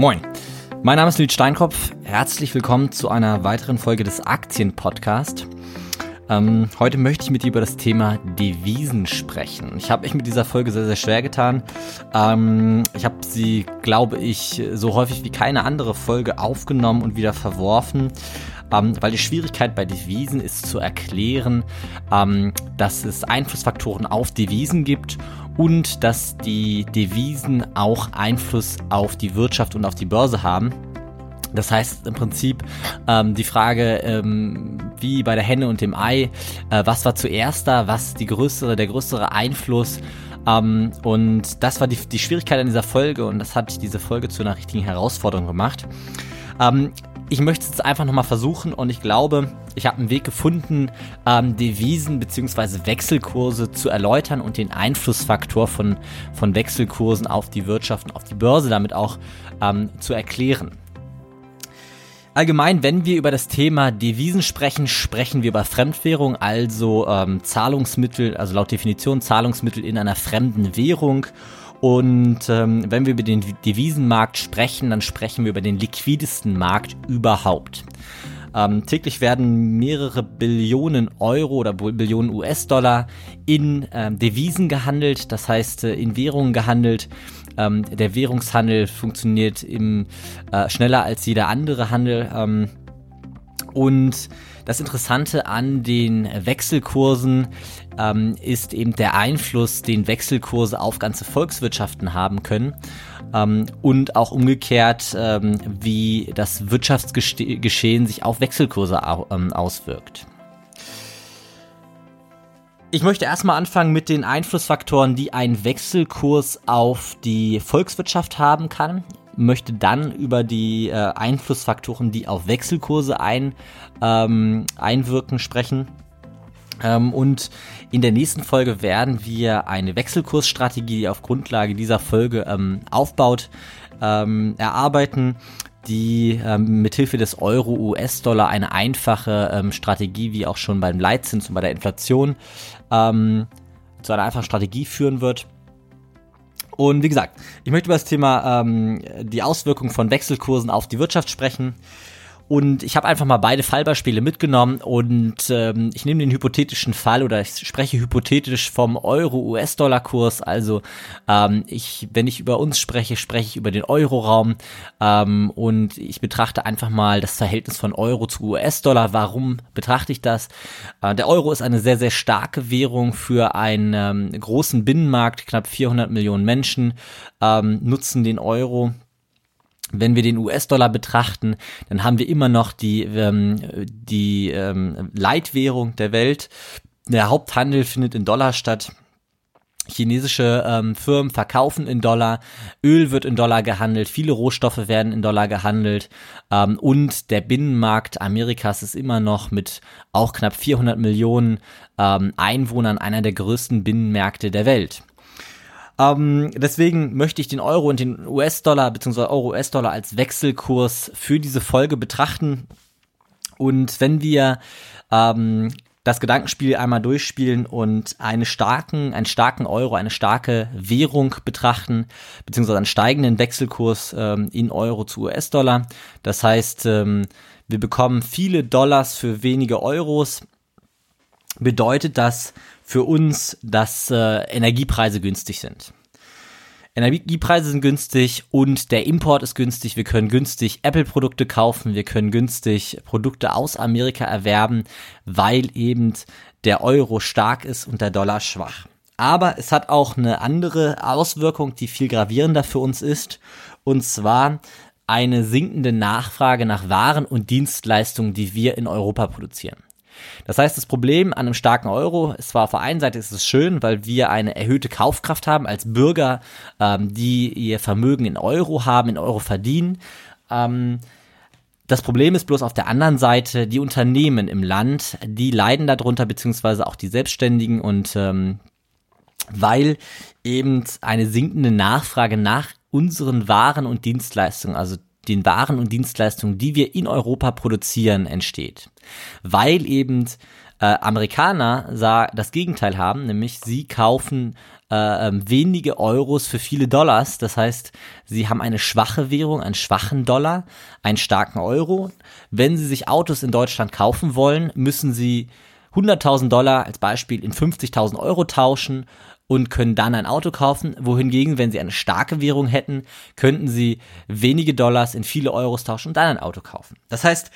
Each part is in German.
Moin, mein Name ist Lüd Steinkopf. Herzlich willkommen zu einer weiteren Folge des Aktienpodcast. Ähm, heute möchte ich mit dir über das Thema Devisen sprechen. Ich habe mich mit dieser Folge sehr, sehr schwer getan. Ähm, ich habe sie, glaube ich, so häufig wie keine andere Folge aufgenommen und wieder verworfen. Ähm, weil die Schwierigkeit bei Devisen ist zu erklären, ähm, dass es Einflussfaktoren auf Devisen gibt und dass die Devisen auch Einfluss auf die Wirtschaft und auf die Börse haben. Das heißt im Prinzip ähm, die Frage, ähm, wie bei der Henne und dem Ei, äh, was war zuerst da, was die größere, der größere Einfluss ähm, und das war die, die Schwierigkeit an dieser Folge und das hat diese Folge zu einer richtigen Herausforderung gemacht. Ähm, ich möchte es jetzt einfach nochmal versuchen und ich glaube, ich habe einen Weg gefunden, ähm, Devisen bzw. Wechselkurse zu erläutern und den Einflussfaktor von, von Wechselkursen auf die Wirtschaft und auf die Börse damit auch ähm, zu erklären. Allgemein, wenn wir über das Thema Devisen sprechen, sprechen wir über Fremdwährung, also ähm, Zahlungsmittel, also laut Definition Zahlungsmittel in einer fremden Währung. Und ähm, wenn wir über den Devisenmarkt sprechen, dann sprechen wir über den liquidesten Markt überhaupt. Ähm, täglich werden mehrere Billionen Euro oder Billionen US-Dollar in ähm, Devisen gehandelt, das heißt äh, in Währungen gehandelt. Ähm, der Währungshandel funktioniert im, äh, schneller als jeder andere Handel. Und das Interessante an den Wechselkursen ähm, ist eben der Einfluss, den Wechselkurse auf ganze Volkswirtschaften haben können. Ähm, und auch umgekehrt, ähm, wie das Wirtschaftsgeschehen sich auf Wechselkurse au ähm, auswirkt. Ich möchte erstmal anfangen mit den Einflussfaktoren, die ein Wechselkurs auf die Volkswirtschaft haben kann möchte dann über die äh, Einflussfaktoren, die auf Wechselkurse ein, ähm, einwirken, sprechen. Ähm, und in der nächsten Folge werden wir eine Wechselkursstrategie, die auf Grundlage dieser Folge ähm, aufbaut, ähm, erarbeiten die ähm, mithilfe des Euro-US-Dollar eine einfache ähm, Strategie, wie auch schon beim Leitzins und bei der Inflation, ähm, zu einer einfachen Strategie führen wird. Und wie gesagt, ich möchte über das Thema ähm, die Auswirkungen von Wechselkursen auf die Wirtschaft sprechen. Und ich habe einfach mal beide Fallbeispiele mitgenommen und ähm, ich nehme den hypothetischen Fall oder ich spreche hypothetisch vom Euro-US-Dollar-Kurs. Also ähm, ich, wenn ich über uns spreche, spreche ich über den Euro-Raum ähm, und ich betrachte einfach mal das Verhältnis von Euro zu US-Dollar. Warum betrachte ich das? Äh, der Euro ist eine sehr, sehr starke Währung für einen ähm, großen Binnenmarkt. Knapp 400 Millionen Menschen ähm, nutzen den Euro wenn wir den US-Dollar betrachten, dann haben wir immer noch die, ähm, die ähm, Leitwährung der Welt. Der Haupthandel findet in Dollar statt. Chinesische ähm, Firmen verkaufen in Dollar, Öl wird in Dollar gehandelt, viele Rohstoffe werden in Dollar gehandelt ähm, und der Binnenmarkt Amerikas ist immer noch mit auch knapp 400 Millionen ähm, Einwohnern einer der größten Binnenmärkte der Welt. Ähm, deswegen möchte ich den Euro und den US-Dollar bzw. Euro-US-Dollar als Wechselkurs für diese Folge betrachten. Und wenn wir ähm, das Gedankenspiel einmal durchspielen und einen starken, einen starken Euro, eine starke Währung betrachten, beziehungsweise einen steigenden Wechselkurs ähm, in Euro zu US-Dollar. Das heißt, ähm, wir bekommen viele Dollars für wenige Euros. Bedeutet das für uns, dass äh, Energiepreise günstig sind. Energiepreise sind günstig und der Import ist günstig. Wir können günstig Apple-Produkte kaufen, wir können günstig Produkte aus Amerika erwerben, weil eben der Euro stark ist und der Dollar schwach. Aber es hat auch eine andere Auswirkung, die viel gravierender für uns ist, und zwar eine sinkende Nachfrage nach Waren und Dienstleistungen, die wir in Europa produzieren. Das heißt, das Problem an einem starken Euro ist zwar auf der einen Seite ist es schön, weil wir eine erhöhte Kaufkraft haben als Bürger, ähm, die ihr Vermögen in Euro haben, in Euro verdienen. Ähm, das Problem ist bloß auf der anderen Seite, die Unternehmen im Land, die leiden darunter, beziehungsweise auch die Selbstständigen und ähm, weil eben eine sinkende Nachfrage nach unseren Waren und Dienstleistungen, also den Waren und Dienstleistungen, die wir in Europa produzieren, entsteht. Weil eben äh, Amerikaner das Gegenteil haben, nämlich sie kaufen äh, ähm, wenige Euros für viele Dollars. Das heißt, sie haben eine schwache Währung, einen schwachen Dollar, einen starken Euro. Wenn sie sich Autos in Deutschland kaufen wollen, müssen sie 100.000 Dollar als Beispiel in 50.000 Euro tauschen und können dann ein Auto kaufen, wohingegen, wenn sie eine starke Währung hätten, könnten sie wenige Dollars in viele Euros tauschen und dann ein Auto kaufen. Das heißt,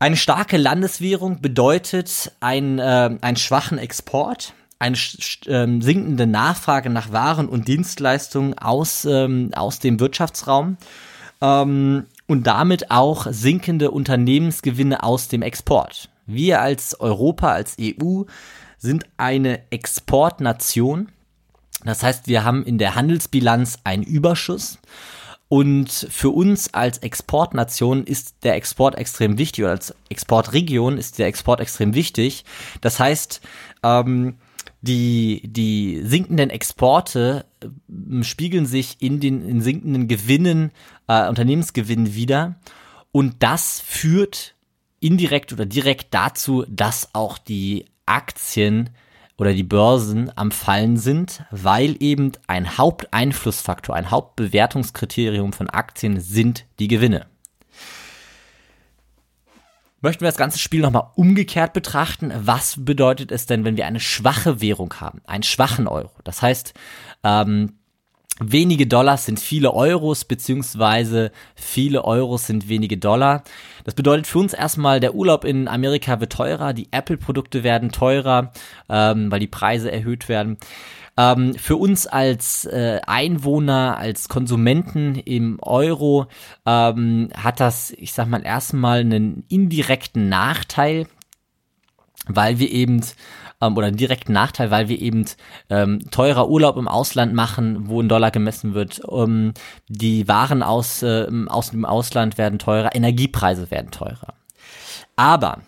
eine starke Landeswährung bedeutet ein, äh, einen schwachen Export, eine äh, sinkende Nachfrage nach Waren und Dienstleistungen aus, ähm, aus dem Wirtschaftsraum ähm, und damit auch sinkende Unternehmensgewinne aus dem Export. Wir als Europa, als EU sind eine Exportnation. Das heißt, wir haben in der Handelsbilanz einen Überschuss und für uns als Exportnation ist der Export extrem wichtig oder als Exportregion ist der Export extrem wichtig. Das heißt, ähm, die, die sinkenden Exporte äh, spiegeln sich in den in sinkenden Gewinnen, äh, Unternehmensgewinnen wieder. Und das führt indirekt oder direkt dazu, dass auch die Aktien oder die Börsen am Fallen sind, weil eben ein Haupteinflussfaktor, ein Hauptbewertungskriterium von Aktien sind die Gewinne. Möchten wir das ganze Spiel nochmal umgekehrt betrachten? Was bedeutet es denn, wenn wir eine schwache Währung haben, einen schwachen Euro? Das heißt, ähm, wenige Dollars sind viele Euros, beziehungsweise viele Euros sind wenige Dollar. Das bedeutet für uns erstmal, der Urlaub in Amerika wird teurer, die Apple-Produkte werden teurer, ähm, weil die Preise erhöht werden. Ähm, für uns als äh, Einwohner, als Konsumenten im Euro ähm, hat das, ich sag mal, erstmal einen indirekten Nachteil, weil wir eben ähm, oder direkten Nachteil, weil wir eben ähm, teurer Urlaub im Ausland machen, wo ein Dollar gemessen wird. Ähm, die Waren aus, äh, aus dem Ausland werden teurer, Energiepreise werden teurer. Aber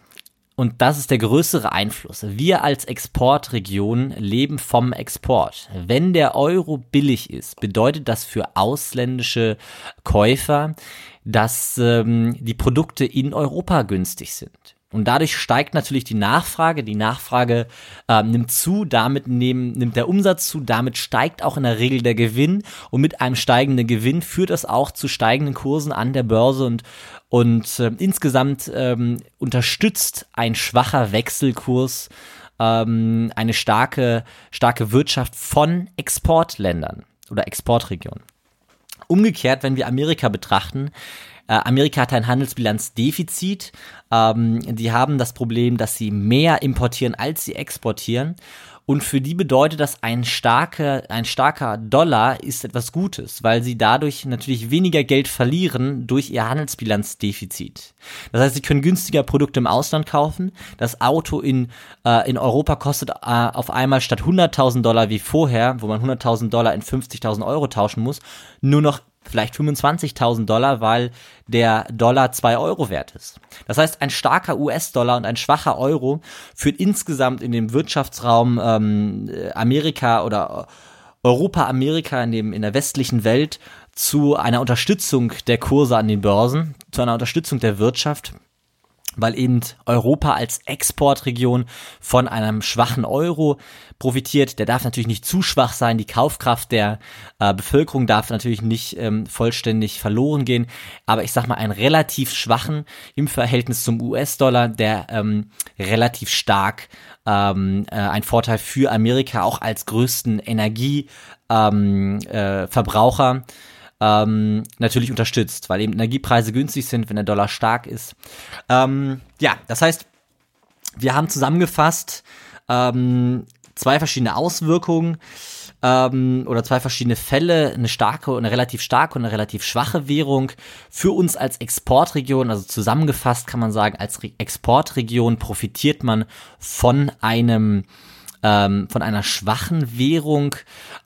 und das ist der größere Einfluss. Wir als Exportregion leben vom Export. Wenn der Euro billig ist, bedeutet das für ausländische Käufer, dass ähm, die Produkte in Europa günstig sind. Und dadurch steigt natürlich die Nachfrage. Die Nachfrage äh, nimmt zu, damit nehm, nimmt der Umsatz zu, damit steigt auch in der Regel der Gewinn. Und mit einem steigenden Gewinn führt das auch zu steigenden Kursen an der Börse und, und äh, insgesamt ähm, unterstützt ein schwacher Wechselkurs ähm, eine starke, starke Wirtschaft von Exportländern oder Exportregionen. Umgekehrt, wenn wir Amerika betrachten, Amerika hat ein Handelsbilanzdefizit. Ähm, die haben das Problem, dass sie mehr importieren, als sie exportieren. Und für die bedeutet das, ein starker, ein starker Dollar ist etwas Gutes, weil sie dadurch natürlich weniger Geld verlieren durch ihr Handelsbilanzdefizit. Das heißt, sie können günstiger Produkte im Ausland kaufen. Das Auto in, äh, in Europa kostet äh, auf einmal statt 100.000 Dollar wie vorher, wo man 100.000 Dollar in 50.000 Euro tauschen muss, nur noch vielleicht 25.000 Dollar, weil der Dollar zwei Euro wert ist. Das heißt, ein starker US-Dollar und ein schwacher Euro führt insgesamt in dem Wirtschaftsraum ähm, Amerika oder Europa, Amerika in, dem, in der westlichen Welt zu einer Unterstützung der Kurse an den Börsen, zu einer Unterstützung der Wirtschaft weil eben Europa als Exportregion von einem schwachen Euro profitiert. Der darf natürlich nicht zu schwach sein. Die Kaufkraft der äh, Bevölkerung darf natürlich nicht ähm, vollständig verloren gehen. Aber ich sag mal, einen relativ schwachen im Verhältnis zum US-Dollar, der ähm, relativ stark ähm, äh, ein Vorteil für Amerika auch als größten Energieverbraucher. Ähm, äh, ähm, natürlich unterstützt, weil eben Energiepreise günstig sind, wenn der Dollar stark ist. Ähm, ja, das heißt, wir haben zusammengefasst ähm, zwei verschiedene Auswirkungen ähm, oder zwei verschiedene Fälle, eine starke und eine relativ starke und eine relativ schwache Währung. Für uns als Exportregion, also zusammengefasst kann man sagen, als Re Exportregion profitiert man von einem ähm, von einer schwachen Währung,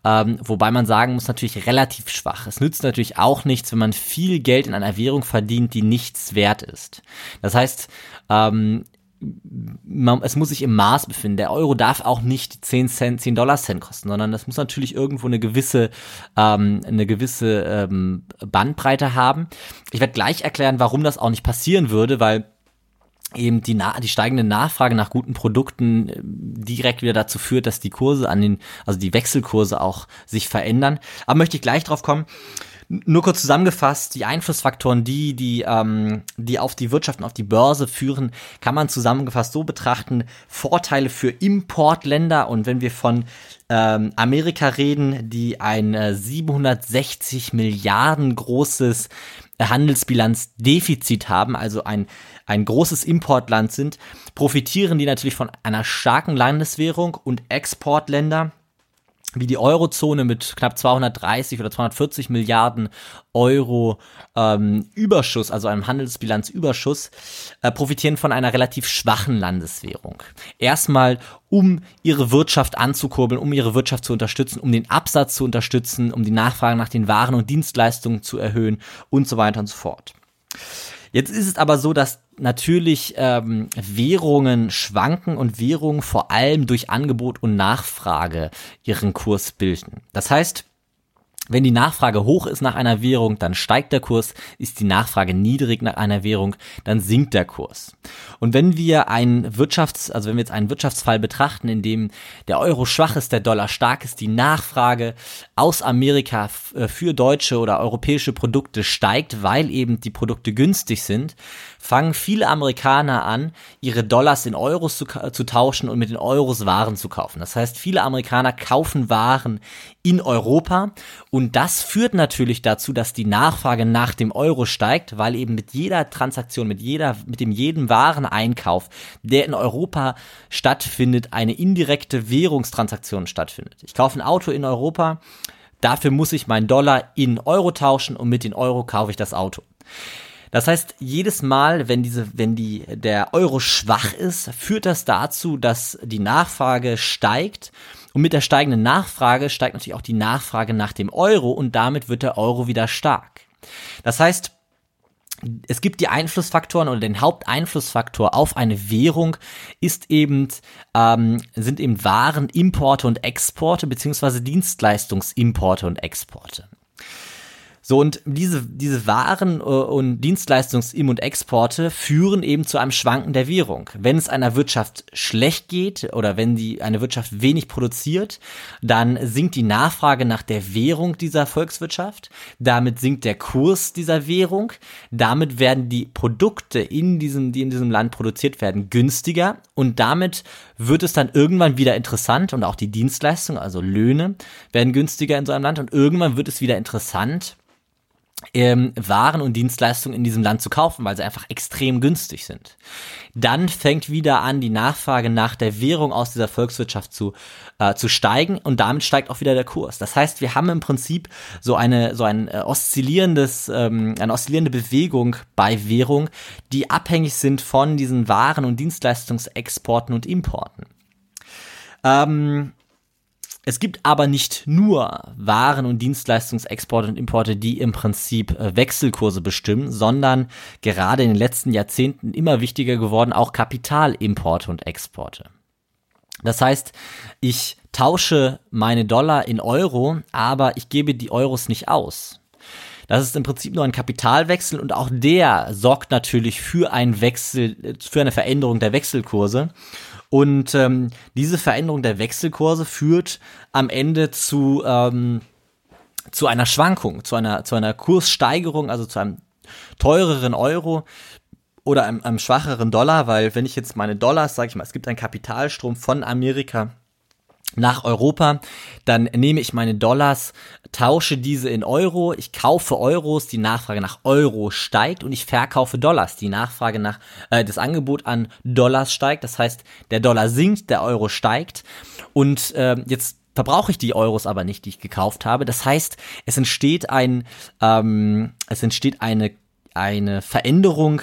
ähm, wobei man sagen muss, natürlich relativ schwach. Es nützt natürlich auch nichts, wenn man viel Geld in einer Währung verdient, die nichts wert ist. Das heißt, ähm, man, es muss sich im Maß befinden. Der Euro darf auch nicht 10 Cent, 10 Dollar Cent kosten, sondern das muss natürlich irgendwo eine gewisse, ähm, eine gewisse ähm, Bandbreite haben. Ich werde gleich erklären, warum das auch nicht passieren würde, weil eben die, Na die steigende Nachfrage nach guten Produkten äh, direkt wieder dazu führt, dass die Kurse an den, also die Wechselkurse auch sich verändern. Aber möchte ich gleich drauf kommen. Nur kurz zusammengefasst, die Einflussfaktoren, die, die, ähm, die auf die Wirtschaft und auf die Börse führen, kann man zusammengefasst so betrachten. Vorteile für Importländer und wenn wir von ähm, Amerika reden, die ein äh, 760 Milliarden großes Handelsbilanzdefizit haben, also ein, ein großes Importland sind, profitieren die natürlich von einer starken Landeswährung und Exportländer wie die Eurozone mit knapp 230 oder 240 Milliarden Euro ähm, Überschuss, also einem Handelsbilanzüberschuss, äh, profitieren von einer relativ schwachen Landeswährung. Erstmal, um ihre Wirtschaft anzukurbeln, um ihre Wirtschaft zu unterstützen, um den Absatz zu unterstützen, um die Nachfrage nach den Waren und Dienstleistungen zu erhöhen und so weiter und so fort. Jetzt ist es aber so, dass natürlich ähm, Währungen schwanken und Währungen vor allem durch Angebot und Nachfrage ihren Kurs bilden. Das heißt, wenn die Nachfrage hoch ist nach einer Währung, dann steigt der Kurs. Ist die Nachfrage niedrig nach einer Währung, dann sinkt der Kurs. Und wenn wir einen Wirtschafts-, also wenn wir jetzt einen Wirtschaftsfall betrachten, in dem der Euro schwach ist, der Dollar stark ist, die Nachfrage aus Amerika äh, für deutsche oder europäische Produkte steigt, weil eben die Produkte günstig sind, fangen viele Amerikaner an, ihre Dollars in Euros zu, zu tauschen und mit den Euros Waren zu kaufen. Das heißt, viele Amerikaner kaufen Waren in Europa und das führt natürlich dazu, dass die Nachfrage nach dem Euro steigt, weil eben mit jeder Transaktion, mit jeder, mit dem jeden Wareneinkauf, der in Europa stattfindet, eine indirekte Währungstransaktion stattfindet. Ich kaufe ein Auto in Europa, dafür muss ich meinen Dollar in Euro tauschen und mit den Euro kaufe ich das Auto. Das heißt, jedes Mal, wenn diese, wenn die, der Euro schwach ist, führt das dazu, dass die Nachfrage steigt und mit der steigenden Nachfrage steigt natürlich auch die Nachfrage nach dem Euro und damit wird der Euro wieder stark. Das heißt, es gibt die Einflussfaktoren oder den Haupteinflussfaktor auf eine Währung ist eben ähm, sind eben Waren, Importe und Exporte beziehungsweise Dienstleistungsimporte und Exporte. So, und diese, diese Waren äh, und Dienstleistungs-Im- und Exporte führen eben zu einem Schwanken der Währung. Wenn es einer Wirtschaft schlecht geht oder wenn die, eine Wirtschaft wenig produziert, dann sinkt die Nachfrage nach der Währung dieser Volkswirtschaft. Damit sinkt der Kurs dieser Währung. Damit werden die Produkte in diesem, die in diesem Land produziert werden, günstiger. Und damit wird es dann irgendwann wieder interessant und auch die Dienstleistungen, also Löhne, werden günstiger in so einem Land und irgendwann wird es wieder interessant, ähm, Waren und Dienstleistungen in diesem Land zu kaufen, weil sie einfach extrem günstig sind. Dann fängt wieder an, die Nachfrage nach der Währung aus dieser Volkswirtschaft zu, äh, zu steigen und damit steigt auch wieder der Kurs. Das heißt, wir haben im Prinzip so eine, so ein äh, oszillierendes, ähm, eine oszillierende Bewegung bei Währung, die abhängig sind von diesen Waren und Dienstleistungsexporten und Importen. Ähm, es gibt aber nicht nur Waren- und Dienstleistungsexporte und Importe, die im Prinzip äh, Wechselkurse bestimmen, sondern gerade in den letzten Jahrzehnten immer wichtiger geworden auch Kapitalimporte und Exporte. Das heißt, ich tausche meine Dollar in Euro, aber ich gebe die Euros nicht aus. Das ist im Prinzip nur ein Kapitalwechsel und auch der sorgt natürlich für einen Wechsel, für eine Veränderung der Wechselkurse. Und ähm, diese Veränderung der Wechselkurse führt am Ende zu, ähm, zu einer Schwankung, zu einer, zu einer Kurssteigerung, also zu einem teureren Euro oder einem, einem schwacheren Dollar, weil wenn ich jetzt meine Dollars, sage ich mal, es gibt einen Kapitalstrom von Amerika nach Europa, dann nehme ich meine Dollars, tausche diese in Euro, ich kaufe Euros, die Nachfrage nach Euro steigt und ich verkaufe Dollars, die Nachfrage nach äh, das Angebot an Dollars steigt, das heißt, der Dollar sinkt, der Euro steigt. Und äh, jetzt verbrauche ich die Euros aber nicht, die ich gekauft habe. Das heißt, es entsteht ein ähm, es entsteht eine eine Veränderung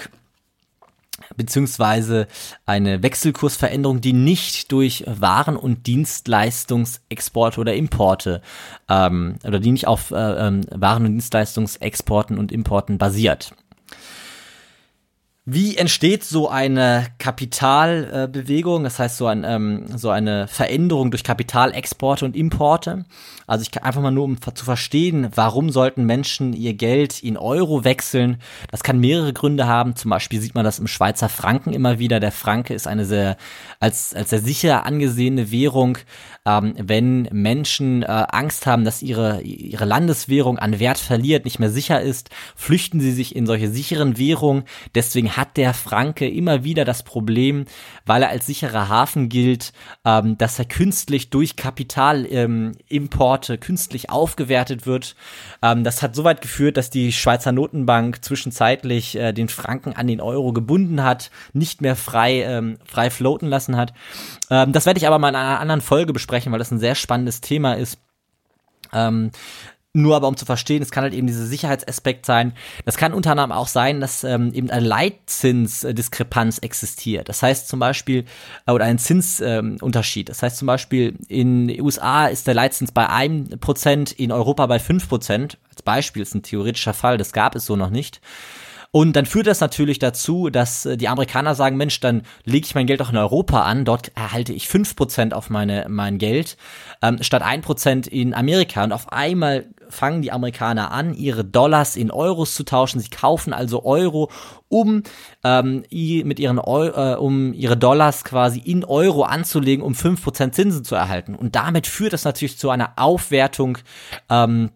beziehungsweise eine Wechselkursveränderung, die nicht durch Waren- und Dienstleistungsexporte oder Importe ähm, oder die nicht auf äh, ähm, Waren- und Dienstleistungsexporten und Importen basiert. Wie entsteht so eine Kapitalbewegung, das heißt so, ein, ähm, so eine Veränderung durch Kapitalexporte und Importe? Also ich kann einfach mal nur, um zu verstehen, warum sollten Menschen ihr Geld in Euro wechseln. Das kann mehrere Gründe haben. Zum Beispiel sieht man das im Schweizer Franken immer wieder. Der Franke ist eine sehr, als, als sehr sicher angesehene Währung. Ähm, wenn Menschen äh, Angst haben, dass ihre, ihre Landeswährung an Wert verliert, nicht mehr sicher ist, flüchten sie sich in solche sicheren Währungen. Deswegen hat der Franke immer wieder das Problem, weil er als sicherer Hafen gilt, ähm, dass er künstlich durch Kapitalimporte ähm, künstlich aufgewertet wird. Ähm, das hat so weit geführt, dass die Schweizer Notenbank zwischenzeitlich äh, den Franken an den Euro gebunden hat, nicht mehr frei, ähm, frei floaten lassen hat. Ähm, das werde ich aber mal in einer anderen Folge besprechen, weil das ein sehr spannendes Thema ist. Ähm, nur aber um zu verstehen, es kann halt eben dieser Sicherheitsaspekt sein. Das kann unter anderem auch sein, dass ähm, eben eine Leitzinsdiskrepanz existiert. Das heißt zum Beispiel, äh, oder ein Zinsunterschied. Ähm, das heißt zum Beispiel, in den USA ist der Leitzins bei einem Prozent, in Europa bei fünf Prozent. Als Beispiel ist ein theoretischer Fall, das gab es so noch nicht. Und dann führt das natürlich dazu, dass äh, die Amerikaner sagen, Mensch, dann lege ich mein Geld auch in Europa an, dort erhalte ich fünf Prozent auf meine, mein Geld, ähm, statt ein Prozent in Amerika. Und auf einmal fangen die Amerikaner an, ihre Dollars in Euros zu tauschen. Sie kaufen also Euro, um ähm, mit ihren Eu äh, um ihre Dollars quasi in Euro anzulegen, um fünf Prozent Zinsen zu erhalten. Und damit führt das natürlich zu einer Aufwertung ähm,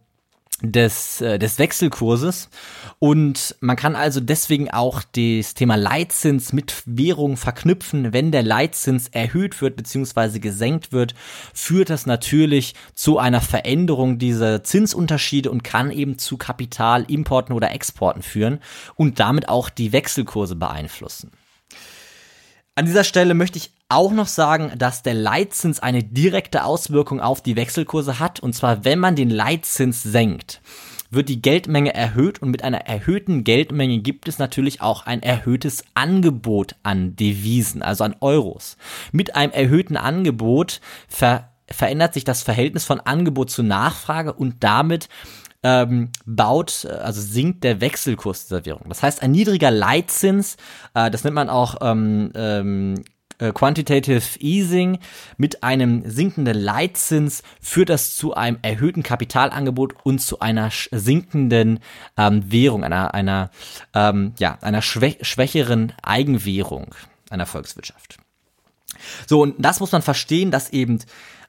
des, äh, des Wechselkurses. Und man kann also deswegen auch das Thema Leitzins mit Währung verknüpfen. Wenn der Leitzins erhöht wird bzw. gesenkt wird, führt das natürlich zu einer Veränderung dieser Zinsunterschiede und kann eben zu Kapitalimporten oder Exporten führen und damit auch die Wechselkurse beeinflussen. An dieser Stelle möchte ich auch noch sagen, dass der Leitzins eine direkte Auswirkung auf die Wechselkurse hat. Und zwar, wenn man den Leitzins senkt, wird die Geldmenge erhöht und mit einer erhöhten Geldmenge gibt es natürlich auch ein erhöhtes Angebot an Devisen, also an Euros. Mit einem erhöhten Angebot ver verändert sich das Verhältnis von Angebot zu Nachfrage und damit ähm, baut, also sinkt der Wechselkurs dieser Währung. Das heißt, ein niedriger Leitzins, äh, das nennt man auch ähm, ähm, äh, Quantitative Easing mit einem sinkenden Leitzins führt das zu einem erhöhten Kapitalangebot und zu einer sinkenden ähm, Währung, einer, einer, ähm, ja, einer schwä schwächeren Eigenwährung einer Volkswirtschaft. So, und das muss man verstehen, dass eben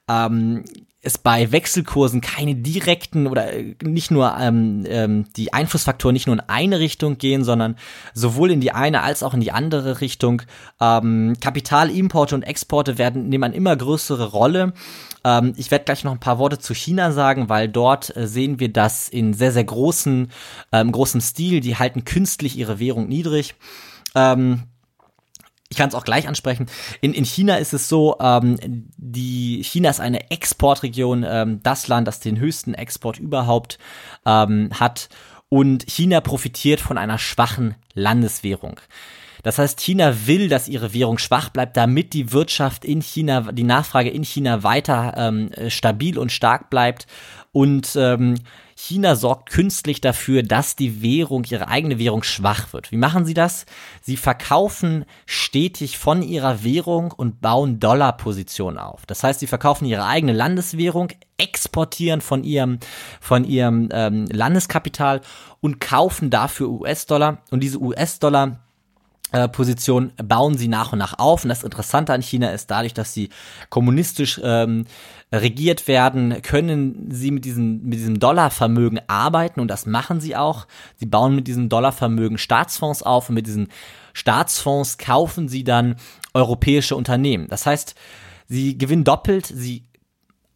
ähm, es bei Wechselkursen keine direkten oder äh, nicht nur ähm, ähm, die Einflussfaktoren nicht nur in eine Richtung gehen, sondern sowohl in die eine als auch in die andere Richtung. Ähm, Kapitalimporte und Exporte werden nehmen eine immer größere Rolle. Ähm, ich werde gleich noch ein paar Worte zu China sagen, weil dort äh, sehen wir das in sehr sehr großen ähm, großem Stil. Die halten künstlich ihre Währung niedrig. Ähm, ich kann es auch gleich ansprechen. In, in China ist es so, ähm, die China ist eine Exportregion, ähm, das Land, das den höchsten Export überhaupt ähm, hat. Und China profitiert von einer schwachen Landeswährung. Das heißt, China will, dass ihre Währung schwach bleibt, damit die Wirtschaft in China, die Nachfrage in China weiter ähm, stabil und stark bleibt. Und ähm, China sorgt künstlich dafür, dass die Währung, ihre eigene Währung schwach wird. Wie machen sie das? Sie verkaufen stetig von ihrer Währung und bauen Dollarpositionen auf. Das heißt, sie verkaufen ihre eigene Landeswährung, exportieren von ihrem, von ihrem ähm, Landeskapital und kaufen dafür US-Dollar. Und diese US-Dollar Position bauen sie nach und nach auf. Und das Interessante an China ist dadurch, dass sie kommunistisch ähm, regiert werden, können sie mit diesem, mit diesem Dollarvermögen arbeiten und das machen sie auch. Sie bauen mit diesem Dollarvermögen Staatsfonds auf und mit diesen Staatsfonds kaufen sie dann europäische Unternehmen. Das heißt, sie gewinnen doppelt, sie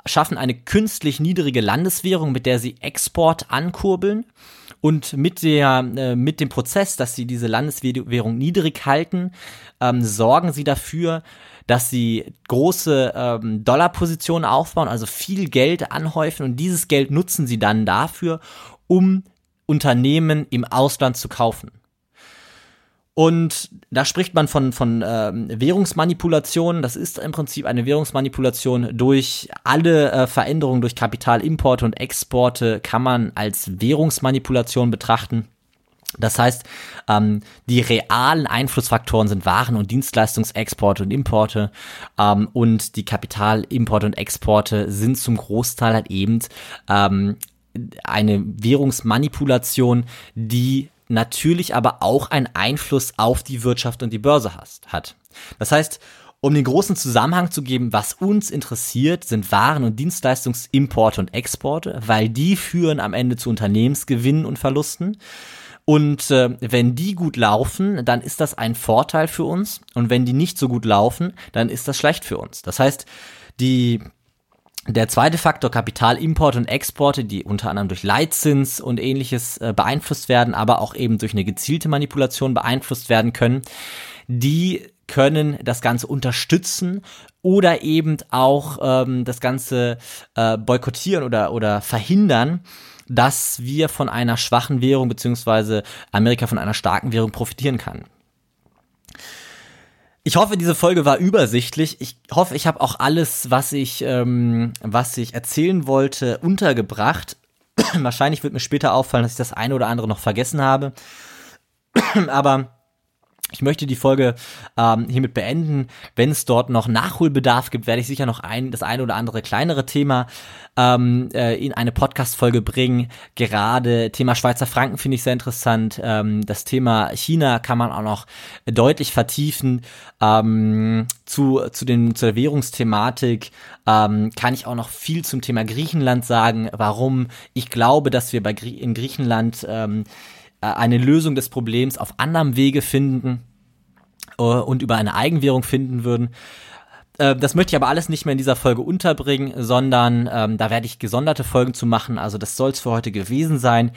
schaffen eine künstlich niedrige Landeswährung, mit der sie Export ankurbeln und mit der, äh, mit dem Prozess, dass sie diese Landeswährung niedrig halten, ähm, sorgen sie dafür, dass sie große ähm, Dollarpositionen aufbauen, also viel Geld anhäufen und dieses Geld nutzen sie dann dafür, um Unternehmen im Ausland zu kaufen. Und da spricht man von, von ähm, Währungsmanipulation. Das ist im Prinzip eine Währungsmanipulation durch alle äh, Veränderungen durch Kapitalimporte und Exporte kann man als Währungsmanipulation betrachten. Das heißt, ähm, die realen Einflussfaktoren sind Waren- und Dienstleistungsexporte und Importe ähm, und die Kapitalimporte und Exporte sind zum Großteil halt eben ähm, eine Währungsmanipulation, die natürlich aber auch einen Einfluss auf die Wirtschaft und die Börse hat. Das heißt, um den großen Zusammenhang zu geben, was uns interessiert, sind Waren- und Dienstleistungsimporte und Exporte, weil die führen am Ende zu Unternehmensgewinnen und Verlusten. Und äh, wenn die gut laufen, dann ist das ein Vorteil für uns. Und wenn die nicht so gut laufen, dann ist das schlecht für uns. Das heißt, die der zweite Faktor, Kapitalimporte und Exporte, die unter anderem durch Leitzins und ähnliches äh, beeinflusst werden, aber auch eben durch eine gezielte Manipulation beeinflusst werden können, die können das Ganze unterstützen oder eben auch ähm, das Ganze äh, boykottieren oder, oder verhindern, dass wir von einer schwachen Währung beziehungsweise Amerika von einer starken Währung profitieren kann. Ich hoffe, diese Folge war übersichtlich. Ich hoffe, ich habe auch alles, was ich, ähm, was ich erzählen wollte, untergebracht. Wahrscheinlich wird mir später auffallen, dass ich das eine oder andere noch vergessen habe. Aber ich möchte die Folge ähm, hiermit beenden. Wenn es dort noch Nachholbedarf gibt, werde ich sicher noch ein, das eine oder andere kleinere Thema ähm, äh, in eine Podcast-Folge bringen. Gerade Thema Schweizer Franken finde ich sehr interessant. Ähm, das Thema China kann man auch noch deutlich vertiefen. Ähm, zu, zu, den, zu der Währungsthematik ähm, kann ich auch noch viel zum Thema Griechenland sagen, warum ich glaube, dass wir bei Grie in Griechenland ähm, äh, eine Lösung des Problems auf anderem Wege finden äh, und über eine Eigenwährung finden würden. Äh, das möchte ich aber alles nicht mehr in dieser Folge unterbringen, sondern ähm, da werde ich gesonderte Folgen zu machen. Also das soll es für heute gewesen sein.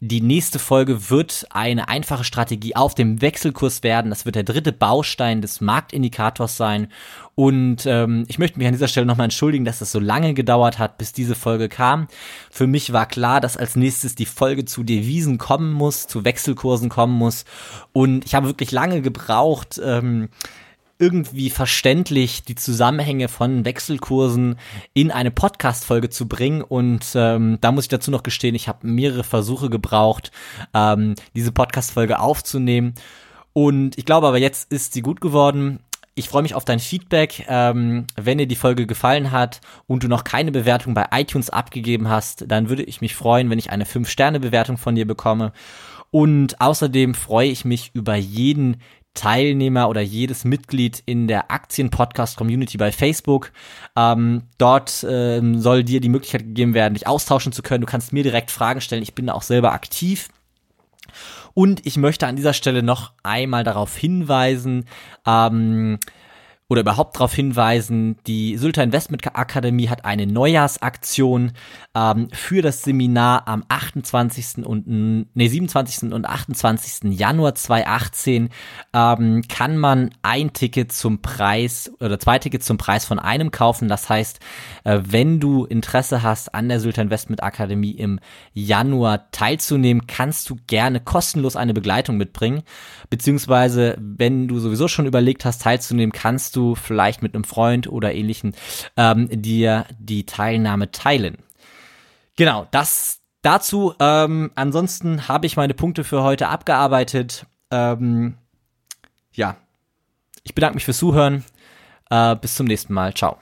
Die nächste Folge wird eine einfache Strategie auf dem Wechselkurs werden. Das wird der dritte Baustein des Marktindikators sein. Und ähm, ich möchte mich an dieser Stelle nochmal entschuldigen, dass es so lange gedauert hat, bis diese Folge kam. Für mich war klar, dass als nächstes die Folge zu Devisen kommen muss, zu Wechselkursen kommen muss. Und ich habe wirklich lange gebraucht. Ähm, irgendwie verständlich die Zusammenhänge von Wechselkursen in eine Podcast-Folge zu bringen. Und ähm, da muss ich dazu noch gestehen, ich habe mehrere Versuche gebraucht, ähm, diese Podcast-Folge aufzunehmen. Und ich glaube aber, jetzt ist sie gut geworden. Ich freue mich auf dein Feedback. Ähm, wenn dir die Folge gefallen hat und du noch keine Bewertung bei iTunes abgegeben hast, dann würde ich mich freuen, wenn ich eine 5-Sterne-Bewertung von dir bekomme. Und außerdem freue ich mich über jeden Teilnehmer oder jedes Mitglied in der Aktien-Podcast-Community bei Facebook. Ähm, dort ähm, soll dir die Möglichkeit gegeben werden, dich austauschen zu können. Du kannst mir direkt Fragen stellen. Ich bin da auch selber aktiv. Und ich möchte an dieser Stelle noch einmal darauf hinweisen, ähm, oder überhaupt darauf hinweisen, die Sylter Investment Akademie hat eine Neujahrsaktion ähm, für das Seminar am 28. und nee, 27. und 28. Januar 2018 ähm, kann man ein Ticket zum Preis oder zwei Tickets zum Preis von einem kaufen. Das heißt, äh, wenn du Interesse hast, an der Sylter Investment Akademie im Januar teilzunehmen, kannst du gerne kostenlos eine Begleitung mitbringen. Beziehungsweise, wenn du sowieso schon überlegt hast, teilzunehmen, kannst du vielleicht mit einem Freund oder ähnlichen ähm, dir die Teilnahme teilen. Genau, das dazu. Ähm, ansonsten habe ich meine Punkte für heute abgearbeitet. Ähm, ja, ich bedanke mich fürs Zuhören. Äh, bis zum nächsten Mal. Ciao.